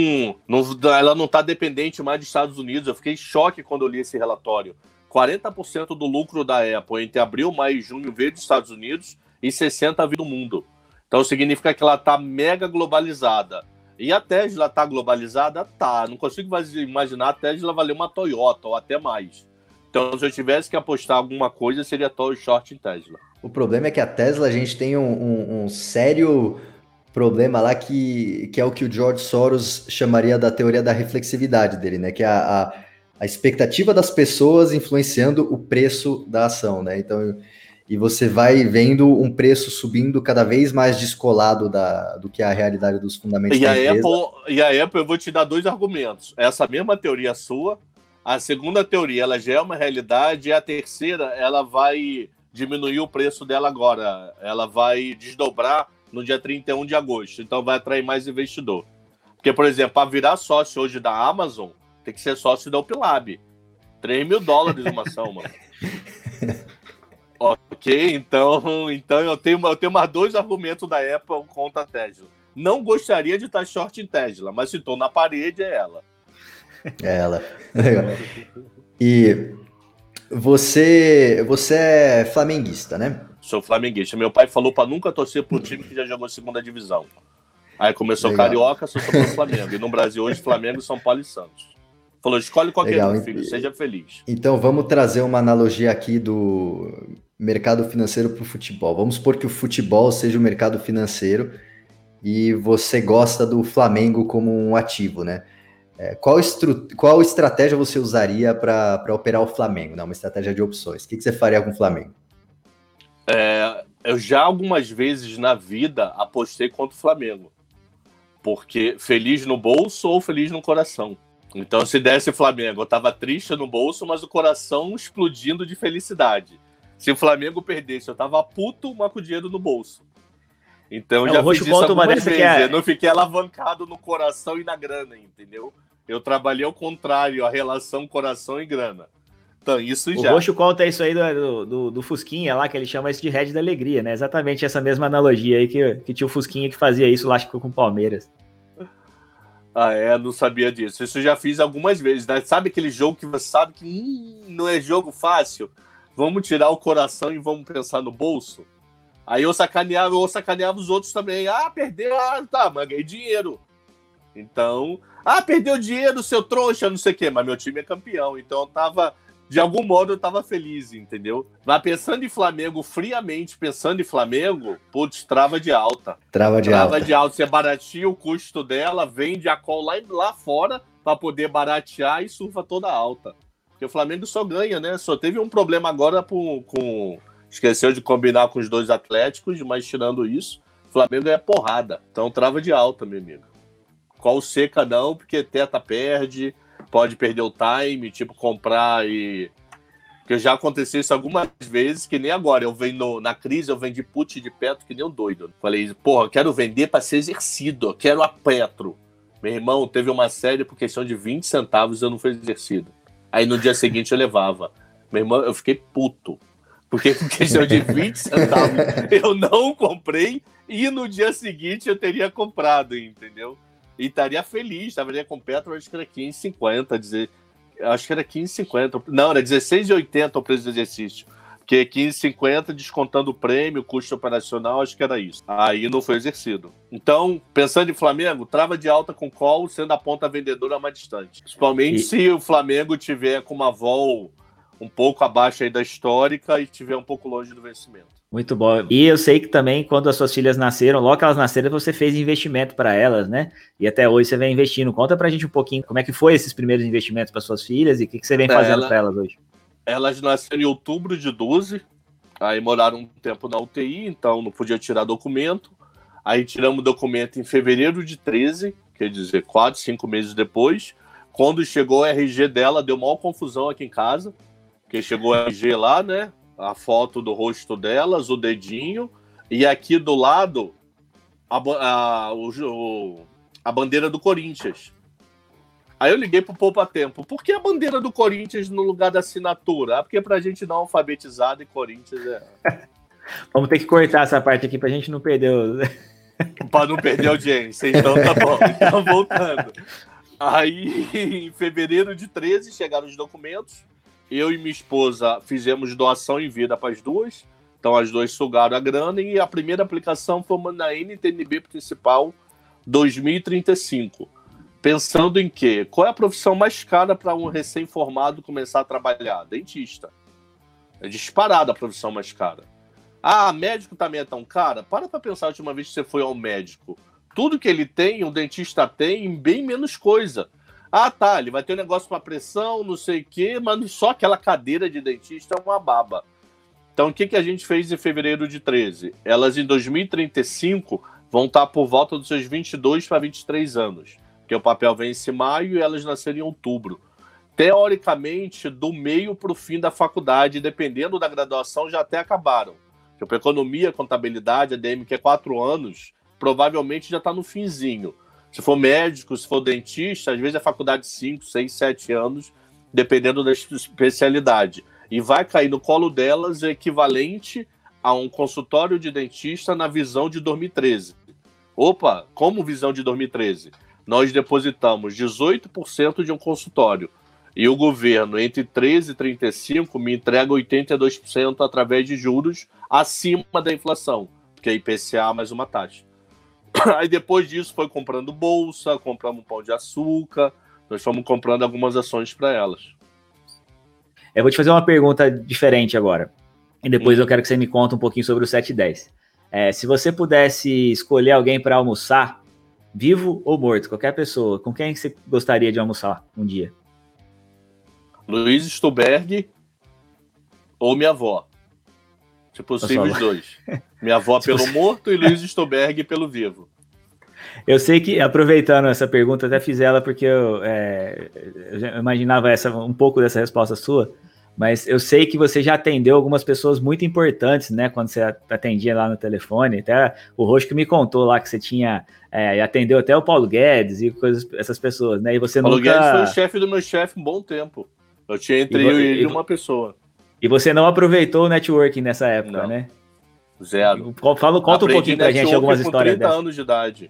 não, ela não está dependente mais dos Estados Unidos. Eu fiquei em choque quando eu li esse relatório. 40% do lucro da Apple entre abril, maio e junho veio dos Estados Unidos e 60% veio do mundo. Então significa que ela está mega globalizada. E a Tesla está globalizada? Tá. Não consigo imaginar a Tesla valer uma Toyota ou até mais. Então, se eu tivesse que apostar alguma coisa, seria Toy Short em Tesla. O problema é que a Tesla, a gente tem um, um, um, sério problema lá que, que é o que o George Soros chamaria da teoria da reflexividade dele, né? Que é a, a, a expectativa das pessoas influenciando o preço da ação, né? Então, e você vai vendo um preço subindo cada vez mais descolado da, do que é a realidade dos fundamentos e da a empresa. Apple, e a Apple, eu vou te dar dois argumentos. Essa mesma teoria sua, a segunda teoria, ela já é uma realidade, e a terceira, ela vai diminuir o preço dela agora. Ela vai desdobrar no dia 31 de agosto, então vai atrair mais investidor. Porque, por exemplo, para virar sócio hoje da Amazon, tem que ser sócio da Upilab. 3 mil dólares uma ação, mano. ok, então, então eu, tenho, eu tenho mais dois argumentos da Apple contra a Tesla. Não gostaria de estar short em Tesla, mas se estou na parede, é ela. Ela. E você, você é flamenguista, né? Sou flamenguista. Meu pai falou para nunca torcer pro time que já jogou segunda divisão. Aí começou Legal. Carioca, sou pro Flamengo. E no Brasil hoje, Flamengo, São Paulo e Santos. Falou, escolhe qualquer Legal. um, filho, seja feliz. Então vamos trazer uma analogia aqui do mercado financeiro para o futebol. Vamos supor que o futebol seja o mercado financeiro e você gosta do Flamengo como um ativo, né? É, qual, estru... qual estratégia você usaria para operar o Flamengo? Né? Uma estratégia de opções. O que, que você faria com o Flamengo? É, eu já algumas vezes na vida apostei contra o Flamengo. Porque feliz no bolso ou feliz no coração. Então, se desse Flamengo, eu tava triste no bolso, mas o coração explodindo de felicidade. Se o Flamengo perdesse, eu tava puto, mas com o dinheiro no bolso. Então, É, já fiz isso algumas que vezes. é- Eu não fiquei alavancado no coração e na grana, entendeu? Eu trabalhei ao contrário, a relação coração e grana. Então, isso O já. Roxo conta isso aí do, do, do Fusquinha lá, que ele chama isso de Red da Alegria, né? Exatamente essa mesma analogia aí que, que tinha o Fusquinha que fazia isso lá, acho que com o Palmeiras. Ah, é, não sabia disso. Isso eu já fiz algumas vezes, né? Sabe aquele jogo que você sabe que hum, não é jogo fácil? Vamos tirar o coração e vamos pensar no bolso? Aí eu sacaneava, eu sacaneava os outros também. Ah, perdeu, ah, tá, mas ganhei dinheiro. Então, ah, perdeu dinheiro, seu trouxa, não sei o quê, mas meu time é campeão. Então eu tava, de algum modo, eu tava feliz, entendeu? Mas pensando em Flamengo, friamente pensando em Flamengo, putz, trava de alta. Trava de Trava alta. de alta, você barateia o custo dela, vende a call lá, lá fora para poder baratear e surfa toda alta. Porque o Flamengo só ganha, né? Só teve um problema agora com, com. Esqueceu de combinar com os dois Atléticos, mas tirando isso, o Flamengo é porrada. Então trava de alta, meu amigo. Qual seca não, porque teta perde, pode perder o time, tipo, comprar e. Porque já aconteceu isso algumas vezes, que nem agora. Eu vendo na crise, eu vendi put de Petro que nem um doido. Falei, porra, quero vender para ser exercido, quero a Petro. Meu irmão, teve uma série por questão de 20 centavos eu não fui exercido. Aí no dia seguinte eu levava. Meu irmão, eu fiquei puto. Porque por questão de 20 centavos eu não comprei e no dia seguinte eu teria comprado, entendeu? E estaria feliz, estaria com Petro, acho que era 15,50, dizer, acho que era 15,50. Não, era 16,80 o preço do exercício. Porque 15,50 descontando o prêmio, custo operacional, acho que era isso. Aí não foi exercido. Então, pensando em Flamengo, trava de alta com call, sendo a ponta vendedora mais distante. Principalmente E- se o Flamengo tiver com uma vol um pouco abaixo aí da histórica e estiver um pouco longe do vencimento. Muito bom. E eu sei que também, quando as suas filhas nasceram, logo que elas nasceram, você fez investimento para elas, né? E até hoje você vem investindo. Conta para a gente um pouquinho como é que foi esses primeiros investimentos para suas filhas e o que, que você vem fazendo Ela, para elas hoje. Elas nasceram em outubro de 12, aí moraram um tempo na UTI, então não podia tirar documento. Aí tiramos o documento em fevereiro de 13, quer dizer, quatro, cinco meses depois. Quando chegou o RG dela, deu maior confusão aqui em casa, porque chegou o RG lá, né? a foto do rosto delas, o dedinho, e aqui do lado a, a, o, a bandeira do Corinthians. Aí eu liguei pro Poupa Tempo. Por que a bandeira do Corinthians no lugar da assinatura? Ah, porque pra gente não alfabetizado e Corinthians é. Vamos ter que cortar essa parte aqui pra gente não perder o... pra não perder a audiência. Então tá bom. Então voltando. Aí, em fevereiro de 13, chegaram os documentos eu e minha esposa fizemos doação em vida para as duas. Então as duas sugaram a grana e a primeira aplicação foi na NTNB principal 2035. Pensando em quê? Qual é a profissão mais cara para um recém-formado começar a trabalhar? Dentista. É disparada a profissão mais cara. Ah, médico também é tão cara? Para para pensar a última vez que você foi ao médico. Tudo que ele tem, o dentista tem, bem menos coisa. Ah, tá, ele vai ter um negócio para pressão, não sei o quê, mas só aquela cadeira de dentista é uma baba. Então, o que, que a gente fez em fevereiro de 13? Elas, em 2035, vão estar por volta dos seus 22 para 23 anos, porque o papel vence em maio e elas nasceram em outubro. Teoricamente, do meio para o fim da faculdade, dependendo da graduação, já até acabaram. Tipo, economia, contabilidade, ADM, que é quatro anos, provavelmente já está no finzinho. Se for médico, se for dentista, às vezes é faculdade 5, 6, 7 anos, dependendo da especialidade. E vai cair no colo delas equivalente a um consultório de dentista na visão de 2013. Opa, como visão de 2013? Nós depositamos 18% de um consultório e o governo, entre 13 e 35, me entrega 82% através de juros acima da inflação, que é IPCA mais uma taxa. Aí depois disso foi comprando bolsa, compramos um pão de açúcar, nós fomos comprando algumas ações para elas. Eu vou te fazer uma pergunta diferente agora. E depois eu quero que você me conte um pouquinho sobre o 710. É, se você pudesse escolher alguém para almoçar, vivo ou morto, qualquer pessoa, com quem você gostaria de almoçar um dia? Luiz Stuberg ou minha avó. Se possível, os dois. Minha avó pelo morto e Luiz Stoberg pelo vivo. Eu sei que, aproveitando essa pergunta, até fiz ela porque eu, é, eu imaginava essa, um pouco dessa resposta sua, mas eu sei que você já atendeu algumas pessoas muito importantes, né? Quando você atendia lá no telefone, até o Roxo que me contou lá que você tinha, é, atendeu até o Paulo Guedes e coisas, essas pessoas, né? E você Paulo nunca... Guedes foi o chefe do meu chefe um bom tempo. Eu tinha entre e, eu e ele uma pessoa. E você não aproveitou o networking nessa época, não. né? Zero. Fala, conta Aprendi um pouquinho pra gente algumas histórias com 30 anos de idade.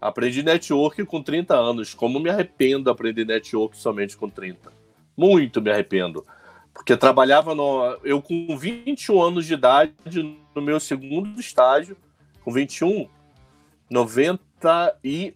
Aprendi network com 30 anos. Como me arrependo de aprender network somente com 30. Muito me arrependo. Porque trabalhava no. Eu com 21 anos de idade, no meu segundo estágio, com 21, 93.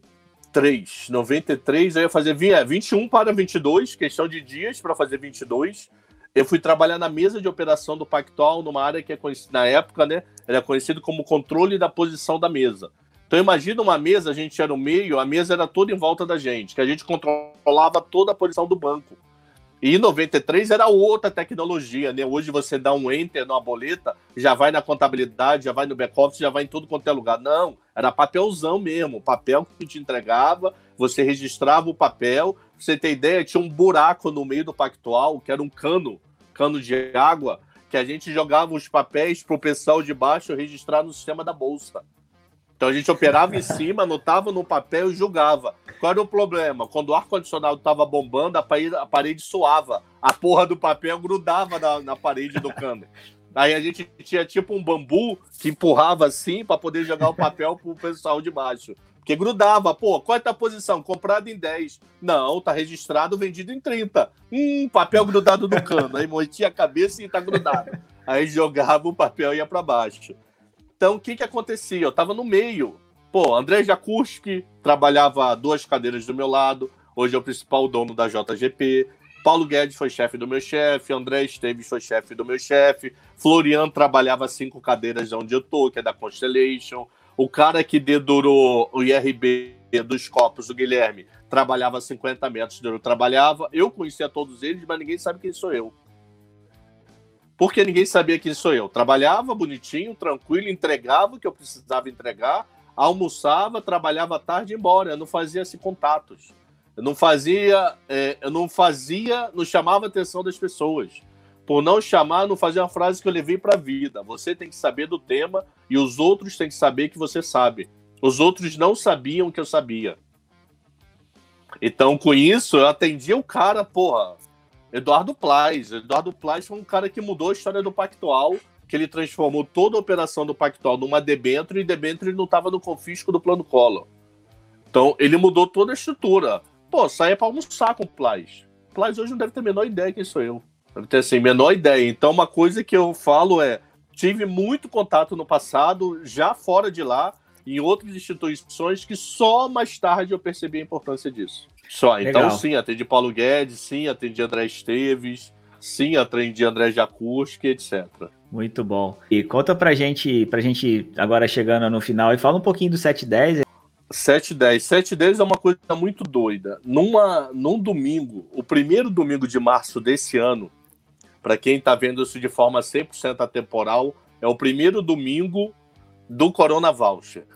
93, aí eu ia fazer 21 é, para 22, questão de dias para fazer 22 eu fui trabalhar na mesa de operação do Pactual, numa área que é conhecida, na época, né? Era conhecido como controle da posição da mesa. Então imagina uma mesa, a gente era no meio, a mesa era toda em volta da gente, que a gente controlava toda a posição do banco. E em 93 era outra tecnologia, né? Hoje você dá um enter numa boleta, já vai na contabilidade, já vai no back-office, já vai em tudo quanto é lugar. Não, era papelzão mesmo, papel que te entregava, você registrava o papel. Pra você ter ideia, tinha um buraco no meio do pactual, que era um cano cano de água que a gente jogava os papéis para o pessoal de baixo registrar no sistema da bolsa. Então a gente operava em cima, anotava no papel e julgava. Qual era o problema? Quando o ar-condicionado estava bombando, a parede, a parede suava. A porra do papel grudava na, na parede do cano. Aí a gente tinha tipo um bambu que empurrava assim para poder jogar o papel pro pessoal de baixo. Porque grudava, pô, qual é a tua posição? Comprado em 10. Não, tá registrado, vendido em 30. Hum, papel grudado no cano. Aí moitia a cabeça e tá grudado. Aí jogava o papel e ia para baixo. Então, o que que acontecia? Eu tava no meio. Pô, André Jakuski trabalhava duas cadeiras do meu lado. Hoje é o principal dono da JGP. Paulo Guedes foi chefe do meu chefe, André Esteves foi chefe do meu chefe, Florian trabalhava cinco cadeiras onde eu tô, que é da Constellation. O cara que dedurou o IRB dos copos, o Guilherme, trabalhava 50 metros eu trabalhava. Eu conhecia todos eles, mas ninguém sabe quem sou eu. Porque ninguém sabia quem sou eu. Trabalhava bonitinho, tranquilo, entregava o que eu precisava entregar, almoçava, trabalhava tarde e embora. Eu não fazia assim contatos. Eu não fazia, é, eu não fazia, não chamava a atenção das pessoas. Por não chamar, não fazia uma frase que eu levei para a vida. Você tem que saber do tema e os outros têm que saber que você sabe. Os outros não sabiam que eu sabia. Então, com isso, eu atendia o cara, porra, Eduardo Plaz. Eduardo Plaz foi um cara que mudou a história do Pactual, que ele transformou toda a operação do Pactual numa debênture e debênture não estava no confisco do plano Collor. Então, ele mudou toda a estrutura. Pô, saia para almoçar com o Plaz. Plaz hoje não deve ter a menor ideia quem sou eu. Deve ter, assim, menor ideia. Então, uma coisa que eu falo é, tive muito contato no passado, já fora de lá, em outras instituições que só mais tarde eu percebi a importância disso. Só. Então, Legal. sim, atendi Paulo Guedes, sim, atendi André Esteves, sim, atendi André Jacuschi, etc. Muito bom. E conta pra gente, pra gente agora chegando no final, e fala um pouquinho do 710. 710. 710 é uma coisa muito doida. Numa, num domingo, o primeiro domingo de março desse ano, para quem está vendo isso de forma 100% atemporal, é o primeiro domingo do Corona Voucher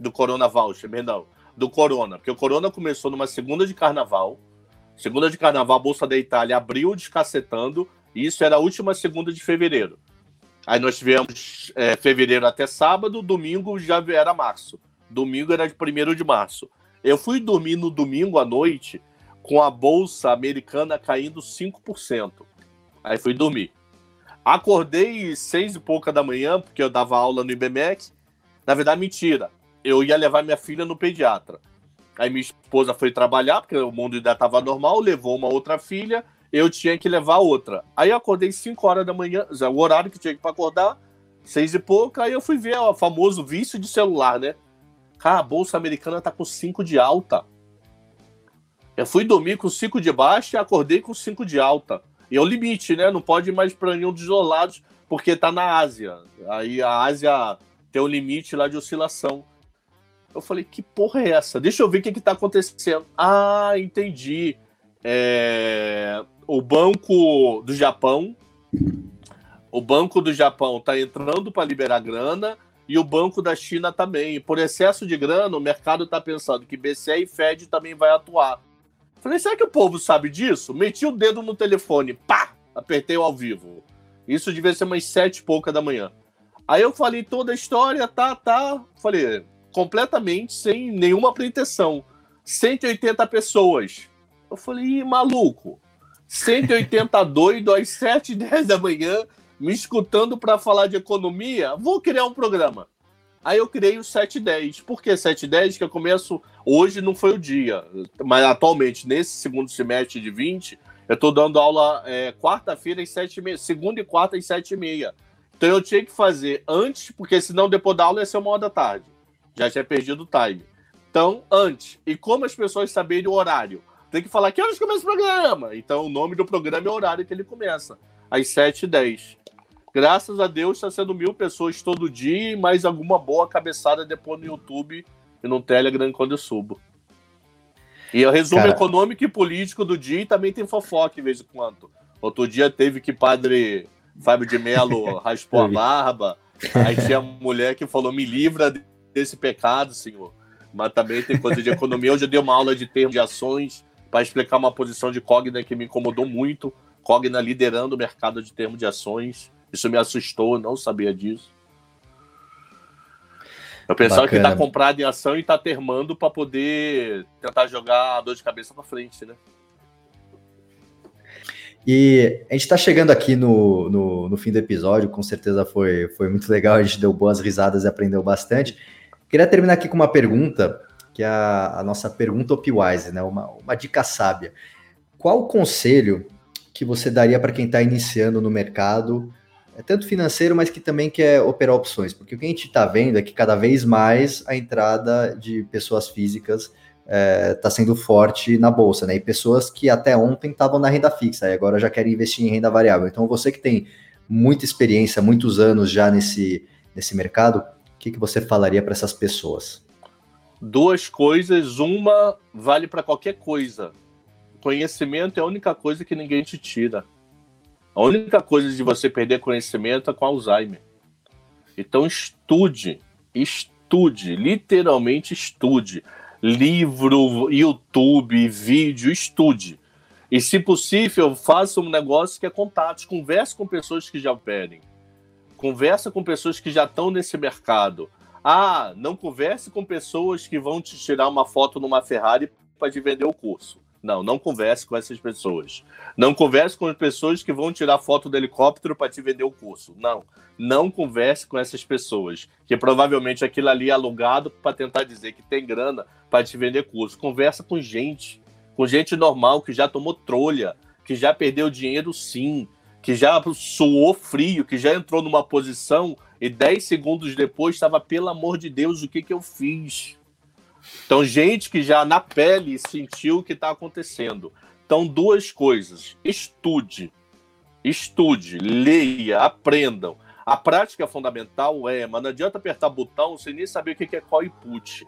do Corona Voucher, perdão, do Corona, porque o Corona começou numa segunda de carnaval. Segunda de carnaval, a Bolsa da Itália abriu descacetando, e isso era a última segunda de fevereiro. Aí nós tivemos é, fevereiro até sábado, domingo já era março. Domingo era de 1 de março. Eu fui dormir no domingo à noite com a bolsa americana caindo 5%. Aí fui dormir. Acordei seis e pouca da manhã, porque eu dava aula no IBMEC. Na verdade, mentira eu ia levar minha filha no pediatra. Aí minha esposa foi trabalhar, porque o mundo ainda estava normal, levou uma outra filha, eu tinha que levar outra. Aí eu acordei 5 horas da manhã, o horário que tinha que acordar, seis e pouco, aí eu fui ver o famoso vício de celular, né? Cara, a bolsa americana tá com 5 de alta. Eu fui dormir com 5 de baixa e acordei com 5 de alta. E é o limite, né? Não pode ir mais para nenhum dos lados, porque tá na Ásia. Aí a Ásia tem um limite lá de oscilação. Eu falei, que porra é essa? Deixa eu ver o que, que tá acontecendo. Ah, entendi. É... O Banco do Japão. O Banco do Japão tá entrando para liberar grana e o Banco da China também. Por excesso de grana, o mercado tá pensando que BCE e Fed também vai atuar. Falei, será que o povo sabe disso? Meti o dedo no telefone, pá! Apertei o ao vivo. Isso devia ser umas sete e pouca da manhã. Aí eu falei toda a história, tá, tá. Falei, completamente sem nenhuma pretensão. 180 pessoas. Eu falei, maluco, 180 doido às 7 e 10 da manhã, me escutando para falar de economia, vou criar um programa. Aí eu criei o 710. Por que 710? Que eu começo. Hoje não foi o dia, mas atualmente, nesse segundo semestre de 20, eu estou dando aula é, quarta-feira às 7h30, segunda e quarta às 7h30. Então eu tinha que fazer antes, porque senão depois da aula ia ser uma hora da tarde já tinha perdido o time. Então, antes. E como as pessoas saberem o horário? Tem que falar que horas começa o programa. Então, o nome do programa é o horário que ele começa. Às 7h10. Graças a Deus, está sendo mil pessoas todo dia e mais alguma boa cabeçada depois no YouTube e no Telegram quando eu subo. E o resumo Cara... econômico e político do dia e também tem fofoca de vez em quando. Outro dia teve que padre Fábio de Mello raspou a barba. Aí tinha mulher que falou: me livra desse pecado, senhor. Mas também tem coisa de economia. Hoje eu dei uma aula de termos de ações para explicar uma posição de Cogna que me incomodou muito. Cogna liderando o mercado de termos de ações. Isso me assustou, não sabia disso. Eu pensava Bacana. que está comprado em ação e está termando para poder tentar jogar a dor de cabeça para frente, né? E a gente está chegando aqui no, no, no, fim do episódio, com certeza foi, foi muito legal, a gente deu boas risadas e aprendeu bastante. Queria terminar aqui com uma pergunta, que é a, a nossa pergunta Opwise, né? Uma, uma dica sábia. Qual o conselho que você daria para quem está iniciando no mercado, é tanto financeiro, mas que também quer operar opções? Porque o que a gente está vendo é que cada vez mais a entrada de pessoas físicas está é, tá sendo forte na bolsa, né? E pessoas que até ontem estavam na renda fixa e agora já querem investir em renda variável. Então, você que tem muita experiência, muitos anos já nesse, nesse mercado, o que, que você falaria para essas pessoas? Duas coisas. Uma vale para qualquer coisa. Conhecimento é a única coisa que ninguém te tira. A única coisa de você perder conhecimento é com Alzheimer. Então estude, estude, literalmente estude livro, YouTube, vídeo, estude. E, se possível, faça um negócio que é contatos. Converse com pessoas que já operem. Conversa com pessoas que já estão nesse mercado. Ah, não converse com pessoas que vão te tirar uma foto numa Ferrari para te vender o curso. Não, não converse com essas pessoas. Não converse com as pessoas que vão tirar foto do helicóptero para te vender o curso. Não, não converse com essas pessoas, que provavelmente aquilo ali é alugado para tentar dizer que tem grana para te vender curso. Conversa com gente, com gente normal que já tomou trolha, que já perdeu dinheiro sim, que já suou frio, que já entrou numa posição e 10 segundos depois estava, pelo amor de Deus, o que, que eu fiz? Então, gente que já na pele sentiu o que está acontecendo. Então, duas coisas. Estude. Estude, leia, aprendam. A prática fundamental é, mas não adianta apertar botão sem nem saber o que é call put.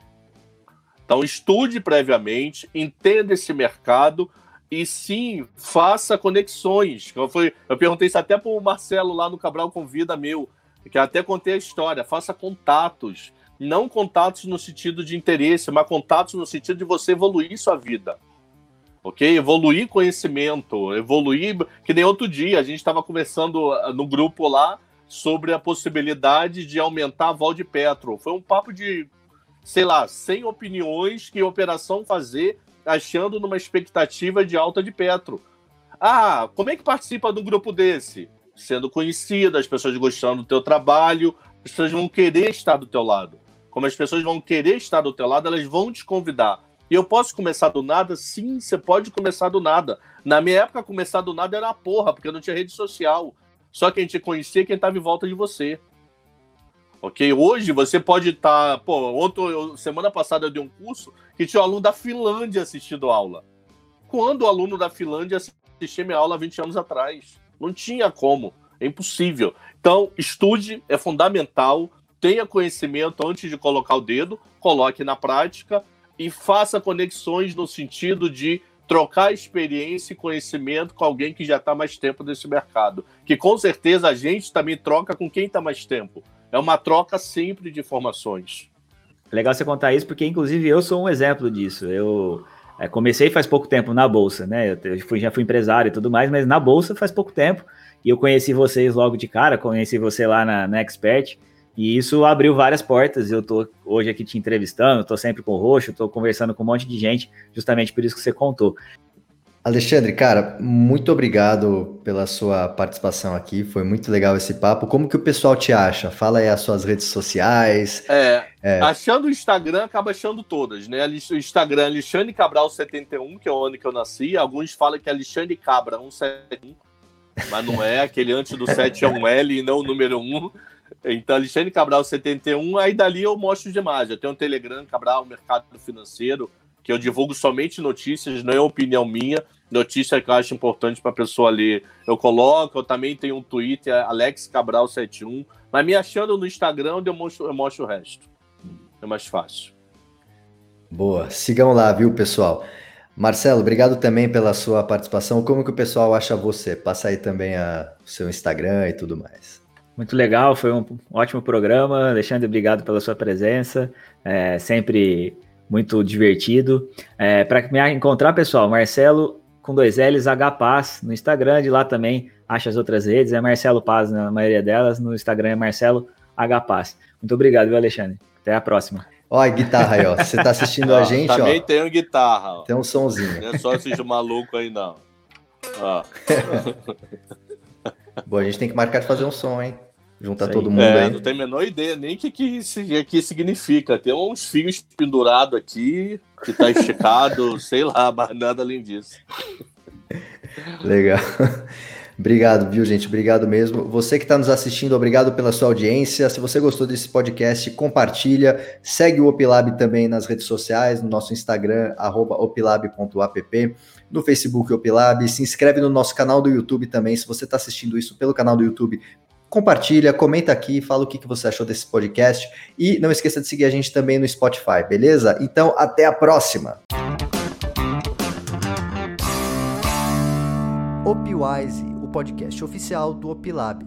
Então, estude previamente, entenda esse mercado e sim, faça conexões. Eu, fui, eu perguntei isso até para o Marcelo lá no Cabral Convida meu, que até contei a história. Faça contatos não contatos no sentido de interesse, mas contatos no sentido de você evoluir sua vida. Ok? Evoluir conhecimento, evoluir. Que nem outro dia, a gente estava conversando ah, no grupo lá sobre a possibilidade de aumentar a Val de Petro. Foi um papo de, sei lá, 100 opiniões que operação fazer achando numa expectativa de alta de Petro. Ah, como é que participa de um grupo desse? Sendo conhecida, as pessoas gostando do teu trabalho, as pessoas vão querer estar do teu lado como as pessoas vão querer estar do teu lado, elas vão te convidar. E eu posso começar do nada? Sim, você pode começar do nada. Na minha época, começar do nada era a porra, porque não tinha rede social. Só quem te conhecia quem estava em volta de você. Ok? Hoje você pode estar. Tá, pô, ontem, semana passada eu dei um curso que tinha um aluno da Finlândia assistindo aula. Quando o aluno da Finlândia assistia minha aula 20 anos atrás? Não tinha como. É impossível. Então, estude, é fundamental tenha conhecimento antes de colocar o dedo, coloque na prática e faça conexões no sentido de trocar experiência e conhecimento com alguém que já está mais tempo nesse mercado. Que com certeza a gente também troca com quem está mais tempo. É uma troca sempre de informações. Legal você contar isso, porque inclusive eu sou um exemplo disso. Eu é, comecei faz pouco tempo na Bolsa, né? Eu fui, já fui empresário e tudo mais, mas na Bolsa faz pouco tempo. E eu conheci vocês logo de cara, conheci você lá na, na Expert. E isso abriu várias portas. Eu tô hoje aqui te entrevistando, tô sempre com o Roxo, tô conversando com um monte de gente, justamente por isso que você contou. Alexandre, cara, muito obrigado pela sua participação aqui. Foi muito legal esse papo. Como que o pessoal te acha? Fala aí as suas redes sociais. É, é. achando o Instagram, acaba achando todas, né? O Instagram é Alexandre Cabral 71, que é o ano que eu nasci. Alguns falam que é Alexandre Cabra 171, mas não é. Aquele antes do 7 é um L e não o número 1. Então, Alexandre Cabral 71, aí dali eu mostro demais. Eu tenho um Telegram, Cabral Mercado Financeiro, que eu divulgo somente notícias, não é opinião minha, notícia que eu acho importante para a pessoa ler. Eu coloco, eu também tenho um Twitter, Alex Cabral 71, mas me achando no Instagram, eu mostro, eu mostro o resto. É mais fácil. Boa, sigam lá, viu, pessoal? Marcelo, obrigado também pela sua participação. Como que o pessoal acha você? Passa aí também a, o seu Instagram e tudo mais. Muito legal, foi um ótimo programa. Alexandre, obrigado pela sua presença. É sempre muito divertido. É, Para me encontrar, pessoal, Marcelo com dois L's, H Paz no Instagram, de lá também acha as outras redes, é Marcelo Paz na maioria delas, no Instagram é Marcelo H Paz. Muito obrigado, viu, Alexandre? Até a próxima. Olha a guitarra aí, ó. Você tá assistindo a gente, também ó. Também tem guitarra. Ó. Tem um sonzinho. Não é só assistir maluco aí, não. Ó. Bom, a gente tem que marcar de fazer um som, hein? Juntar todo mundo é, aí. Não tem a menor ideia nem o que, que, que significa. Tem uns fios pendurados aqui, que tá esticado, sei lá, mas nada além disso. Legal. Obrigado, viu, gente? Obrigado mesmo. Você que está nos assistindo, obrigado pela sua audiência. Se você gostou desse podcast, compartilha. Segue o Opilab também nas redes sociais, no nosso Instagram, opilab.app, no Facebook Opilab. Se inscreve no nosso canal do YouTube também. Se você está assistindo isso pelo canal do YouTube, compartilha, comenta aqui, fala o que, você achou desse podcast e não esqueça de seguir a gente também no Spotify, beleza? Então, até a próxima! Opwise, o podcast oficial do Opilab.